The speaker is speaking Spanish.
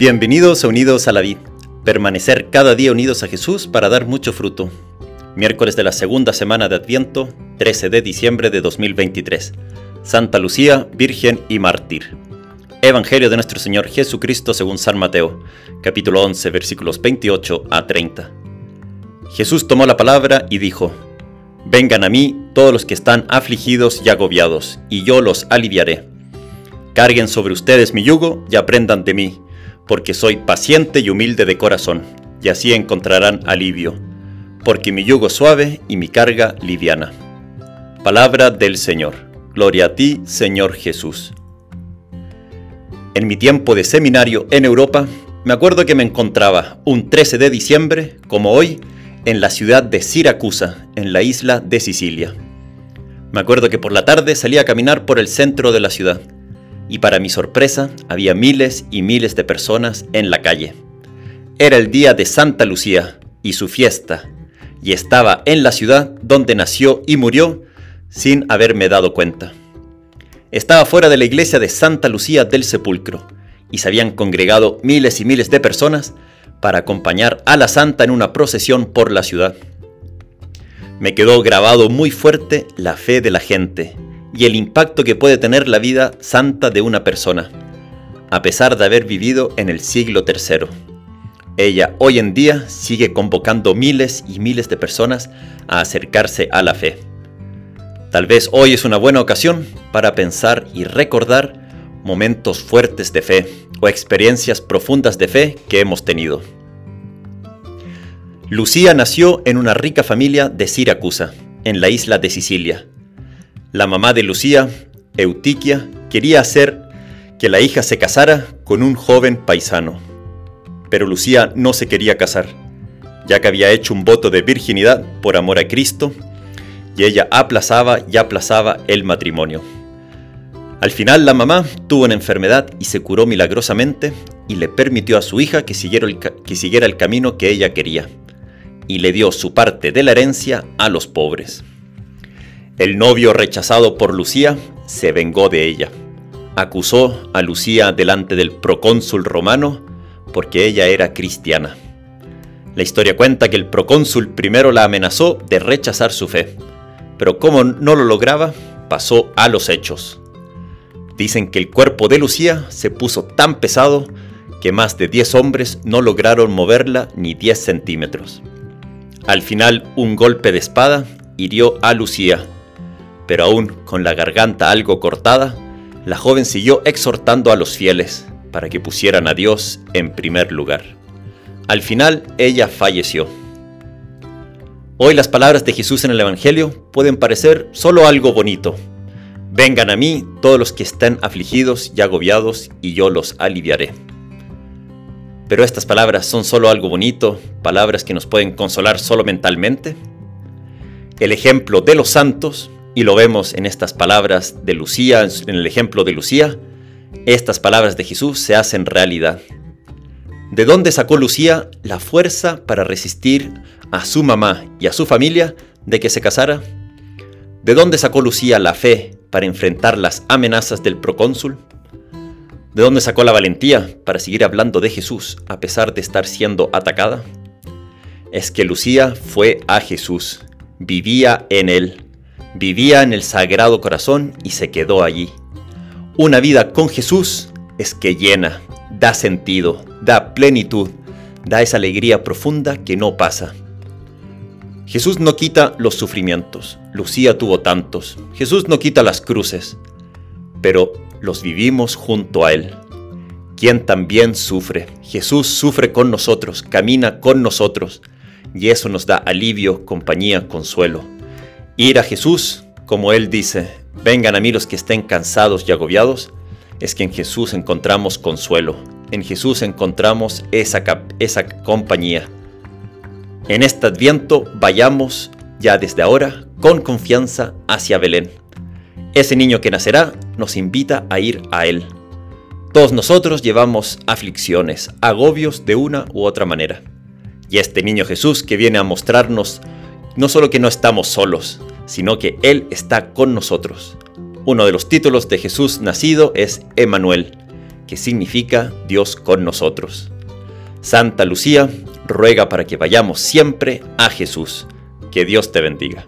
Bienvenidos a Unidos a la Vid. Permanecer cada día unidos a Jesús para dar mucho fruto. Miércoles de la segunda semana de Adviento, 13 de diciembre de 2023. Santa Lucía, Virgen y Mártir. Evangelio de nuestro Señor Jesucristo según San Mateo, capítulo 11, versículos 28 a 30. Jesús tomó la palabra y dijo, Vengan a mí todos los que están afligidos y agobiados, y yo los aliviaré. Carguen sobre ustedes mi yugo y aprendan de mí porque soy paciente y humilde de corazón, y así encontrarán alivio, porque mi yugo suave y mi carga liviana. Palabra del Señor. Gloria a ti, Señor Jesús. En mi tiempo de seminario en Europa, me acuerdo que me encontraba un 13 de diciembre, como hoy, en la ciudad de Siracusa, en la isla de Sicilia. Me acuerdo que por la tarde salía a caminar por el centro de la ciudad y para mi sorpresa había miles y miles de personas en la calle. Era el día de Santa Lucía y su fiesta, y estaba en la ciudad donde nació y murió sin haberme dado cuenta. Estaba fuera de la iglesia de Santa Lucía del Sepulcro, y se habían congregado miles y miles de personas para acompañar a la santa en una procesión por la ciudad. Me quedó grabado muy fuerte la fe de la gente y el impacto que puede tener la vida santa de una persona, a pesar de haber vivido en el siglo III. Ella hoy en día sigue convocando miles y miles de personas a acercarse a la fe. Tal vez hoy es una buena ocasión para pensar y recordar momentos fuertes de fe o experiencias profundas de fe que hemos tenido. Lucía nació en una rica familia de Siracusa, en la isla de Sicilia. La mamá de Lucía, Eutiquia, quería hacer que la hija se casara con un joven paisano. Pero Lucía no se quería casar, ya que había hecho un voto de virginidad por amor a Cristo, y ella aplazaba y aplazaba el matrimonio. Al final la mamá tuvo una enfermedad y se curó milagrosamente y le permitió a su hija que siguiera el, que siguiera el camino que ella quería, y le dio su parte de la herencia a los pobres. El novio rechazado por Lucía se vengó de ella. Acusó a Lucía delante del procónsul romano porque ella era cristiana. La historia cuenta que el procónsul primero la amenazó de rechazar su fe, pero como no lo lograba, pasó a los hechos. Dicen que el cuerpo de Lucía se puso tan pesado que más de 10 hombres no lograron moverla ni 10 centímetros. Al final, un golpe de espada hirió a Lucía pero aún con la garganta algo cortada, la joven siguió exhortando a los fieles para que pusieran a Dios en primer lugar. Al final, ella falleció. Hoy las palabras de Jesús en el Evangelio pueden parecer solo algo bonito. Vengan a mí todos los que estén afligidos y agobiados, y yo los aliviaré. Pero estas palabras son solo algo bonito, palabras que nos pueden consolar solo mentalmente. El ejemplo de los santos y lo vemos en estas palabras de Lucía, en el ejemplo de Lucía. Estas palabras de Jesús se hacen realidad. ¿De dónde sacó Lucía la fuerza para resistir a su mamá y a su familia de que se casara? ¿De dónde sacó Lucía la fe para enfrentar las amenazas del procónsul? ¿De dónde sacó la valentía para seguir hablando de Jesús a pesar de estar siendo atacada? Es que Lucía fue a Jesús, vivía en él, Vivía en el Sagrado Corazón y se quedó allí. Una vida con Jesús es que llena, da sentido, da plenitud, da esa alegría profunda que no pasa. Jesús no quita los sufrimientos, Lucía tuvo tantos, Jesús no quita las cruces, pero los vivimos junto a Él. Quien también sufre, Jesús sufre con nosotros, camina con nosotros, y eso nos da alivio, compañía, consuelo. Ir a Jesús, como Él dice, vengan a mí los que estén cansados y agobiados, es que en Jesús encontramos consuelo, en Jesús encontramos esa, esa compañía. En este adviento vayamos ya desde ahora con confianza hacia Belén. Ese niño que nacerá nos invita a ir a Él. Todos nosotros llevamos aflicciones, agobios de una u otra manera. Y este niño Jesús que viene a mostrarnos no solo que no estamos solos, sino que Él está con nosotros. Uno de los títulos de Jesús nacido es Emmanuel, que significa Dios con nosotros. Santa Lucía ruega para que vayamos siempre a Jesús. Que Dios te bendiga.